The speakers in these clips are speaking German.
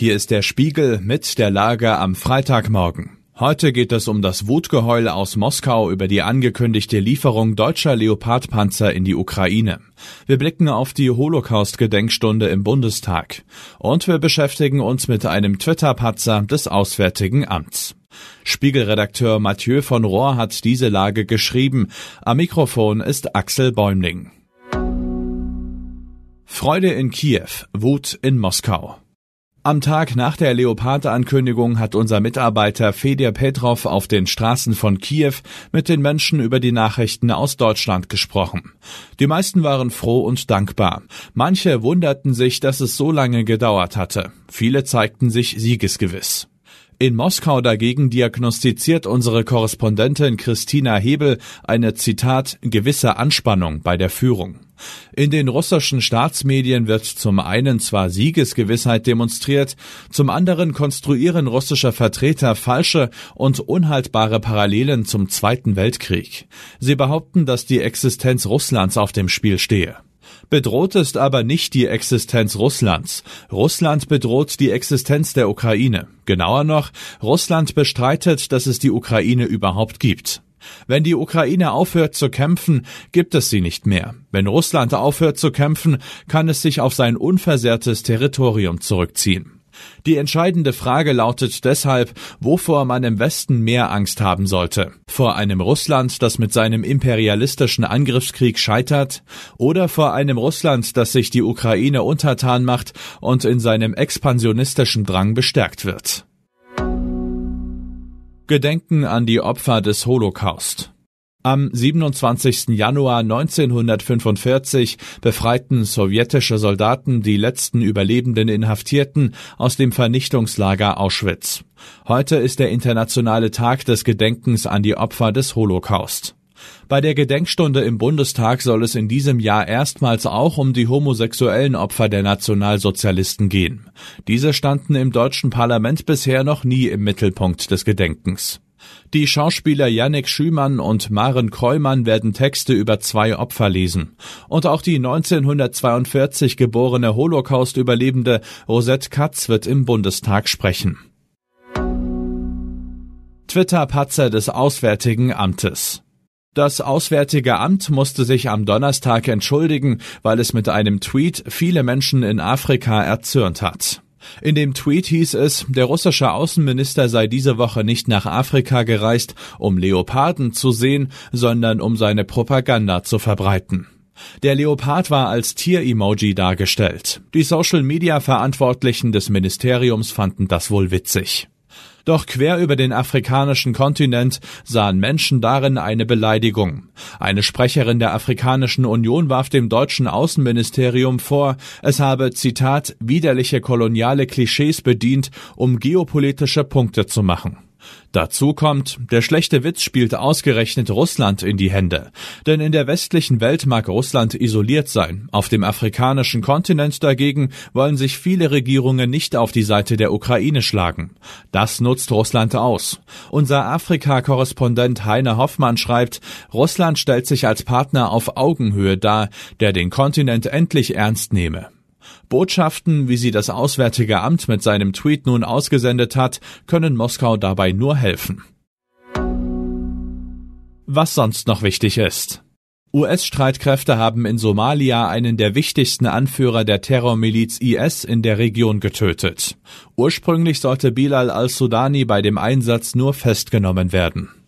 Hier ist der Spiegel mit der Lage am Freitagmorgen. Heute geht es um das Wutgeheul aus Moskau über die angekündigte Lieferung deutscher Leopardpanzer in die Ukraine. Wir blicken auf die Holocaust-Gedenkstunde im Bundestag. Und wir beschäftigen uns mit einem Twitter-Patzer des Auswärtigen Amts. Spiegelredakteur Mathieu von Rohr hat diese Lage geschrieben. Am Mikrofon ist Axel Bäumling. Freude in Kiew, Wut in Moskau. Am Tag nach der Leopard-Ankündigung hat unser Mitarbeiter Fedir Petrov auf den Straßen von Kiew mit den Menschen über die Nachrichten aus Deutschland gesprochen. Die meisten waren froh und dankbar. Manche wunderten sich, dass es so lange gedauert hatte. Viele zeigten sich siegesgewiss. In Moskau dagegen diagnostiziert unsere Korrespondentin Christina Hebel eine Zitat gewisse Anspannung bei der Führung. In den russischen Staatsmedien wird zum einen zwar Siegesgewissheit demonstriert, zum anderen konstruieren russische Vertreter falsche und unhaltbare Parallelen zum Zweiten Weltkrieg. Sie behaupten, dass die Existenz Russlands auf dem Spiel stehe. Bedroht ist aber nicht die Existenz Russlands. Russland bedroht die Existenz der Ukraine. Genauer noch, Russland bestreitet, dass es die Ukraine überhaupt gibt. Wenn die Ukraine aufhört zu kämpfen, gibt es sie nicht mehr. Wenn Russland aufhört zu kämpfen, kann es sich auf sein unversehrtes Territorium zurückziehen. Die entscheidende Frage lautet deshalb, wovor man im Westen mehr Angst haben sollte. Vor einem Russland, das mit seinem imperialistischen Angriffskrieg scheitert, oder vor einem Russland, das sich die Ukraine untertan macht und in seinem expansionistischen Drang bestärkt wird. Gedenken an die Opfer des Holocaust. Am 27. Januar 1945 befreiten sowjetische Soldaten die letzten überlebenden Inhaftierten aus dem Vernichtungslager Auschwitz. Heute ist der internationale Tag des Gedenkens an die Opfer des Holocaust. Bei der Gedenkstunde im Bundestag soll es in diesem Jahr erstmals auch um die homosexuellen Opfer der Nationalsozialisten gehen. Diese standen im deutschen Parlament bisher noch nie im Mittelpunkt des Gedenkens. Die Schauspieler Yannick Schümann und Maren Kreumann werden Texte über zwei Opfer lesen. Und auch die 1942 geborene Holocaust-Überlebende Rosette Katz wird im Bundestag sprechen. Twitter-Patzer des Auswärtigen Amtes. Das Auswärtige Amt musste sich am Donnerstag entschuldigen, weil es mit einem Tweet viele Menschen in Afrika erzürnt hat. In dem Tweet hieß es, der russische Außenminister sei diese Woche nicht nach Afrika gereist, um Leoparden zu sehen, sondern um seine Propaganda zu verbreiten. Der Leopard war als Tier-Emoji dargestellt. Die Social-Media-Verantwortlichen des Ministeriums fanden das wohl witzig. Doch quer über den afrikanischen Kontinent sahen Menschen darin eine Beleidigung. Eine Sprecherin der Afrikanischen Union warf dem deutschen Außenministerium vor, es habe, Zitat, widerliche koloniale Klischees bedient, um geopolitische Punkte zu machen. Dazu kommt, der schlechte Witz spielt ausgerechnet Russland in die Hände. Denn in der westlichen Welt mag Russland isoliert sein. Auf dem afrikanischen Kontinent dagegen wollen sich viele Regierungen nicht auf die Seite der Ukraine schlagen. Das nutzt Russland aus. Unser Afrika-Korrespondent Heine Hoffmann schreibt, Russland stellt sich als Partner auf Augenhöhe dar, der den Kontinent endlich ernst nehme. Botschaften, wie sie das Auswärtige Amt mit seinem Tweet nun ausgesendet hat, können Moskau dabei nur helfen. Was sonst noch wichtig ist. US-Streitkräfte haben in Somalia einen der wichtigsten Anführer der Terrormiliz IS in der Region getötet. Ursprünglich sollte Bilal al-Sudani bei dem Einsatz nur festgenommen werden.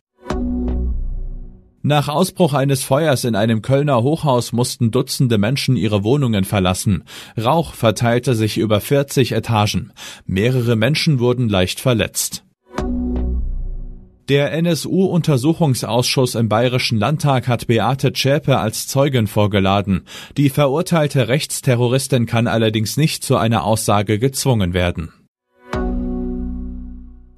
Nach Ausbruch eines Feuers in einem Kölner Hochhaus mussten Dutzende Menschen ihre Wohnungen verlassen. Rauch verteilte sich über 40 Etagen. Mehrere Menschen wurden leicht verletzt. Der NSU-Untersuchungsausschuss im Bayerischen Landtag hat Beate Zschäpe als Zeugin vorgeladen. Die verurteilte Rechtsterroristin kann allerdings nicht zu einer Aussage gezwungen werden.